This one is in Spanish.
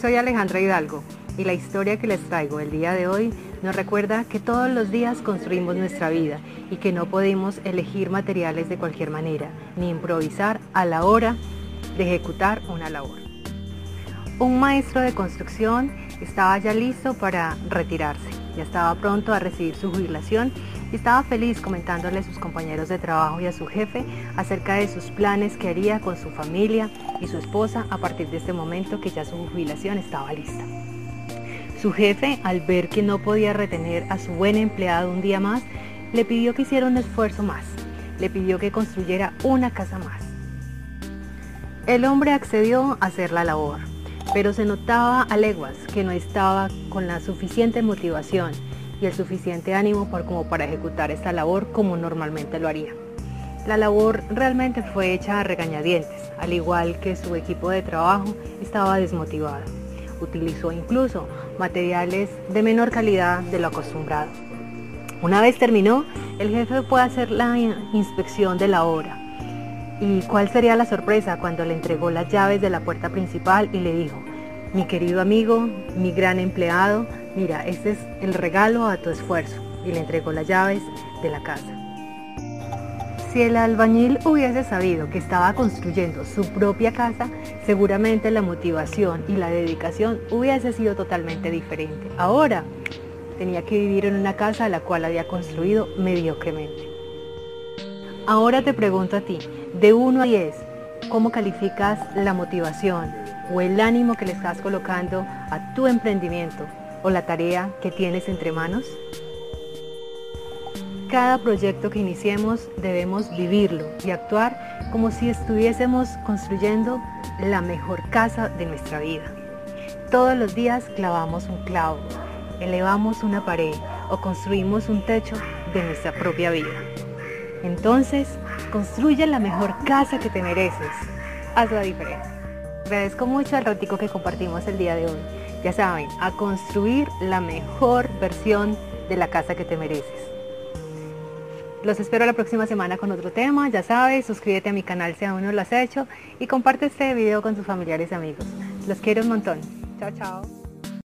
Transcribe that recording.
Soy Alejandra Hidalgo y la historia que les traigo el día de hoy nos recuerda que todos los días construimos nuestra vida y que no podemos elegir materiales de cualquier manera ni improvisar a la hora de ejecutar una labor. Un maestro de construcción estaba ya listo para retirarse, ya estaba pronto a recibir su jubilación estaba feliz comentándole a sus compañeros de trabajo y a su jefe acerca de sus planes que haría con su familia y su esposa a partir de este momento que ya su jubilación estaba lista. Su jefe, al ver que no podía retener a su buen empleado un día más, le pidió que hiciera un esfuerzo más, le pidió que construyera una casa más. El hombre accedió a hacer la labor, pero se notaba a leguas que no estaba con la suficiente motivación y el suficiente ánimo como para ejecutar esta labor como normalmente lo haría. La labor realmente fue hecha a regañadientes, al igual que su equipo de trabajo estaba desmotivado. Utilizó incluso materiales de menor calidad de lo acostumbrado. Una vez terminó, el jefe a hacer la inspección de la obra. ¿Y cuál sería la sorpresa cuando le entregó las llaves de la puerta principal y le dijo, mi querido amigo, mi gran empleado, mira, este es el regalo a tu esfuerzo. Y le entregó las llaves de la casa. Si el albañil hubiese sabido que estaba construyendo su propia casa, seguramente la motivación y la dedicación hubiese sido totalmente diferente. Ahora tenía que vivir en una casa la cual había construido mediocremente. Ahora te pregunto a ti, de 1 a 10, ¿cómo calificas la motivación o el ánimo que le estás colocando a tu emprendimiento o la tarea que tienes entre manos? Cada proyecto que iniciemos debemos vivirlo y actuar como si estuviésemos construyendo la mejor casa de nuestra vida. Todos los días clavamos un clavo, elevamos una pared o construimos un techo de nuestra propia vida. Entonces, construye la mejor casa que te mereces. Haz la diferencia. Agradezco mucho el ratico que compartimos el día de hoy. Ya saben, a construir la mejor versión de la casa que te mereces. Los espero la próxima semana con otro tema. Ya sabes, suscríbete a mi canal si aún no lo has hecho y comparte este video con tus familiares y amigos. Los quiero un montón. Chao, chao.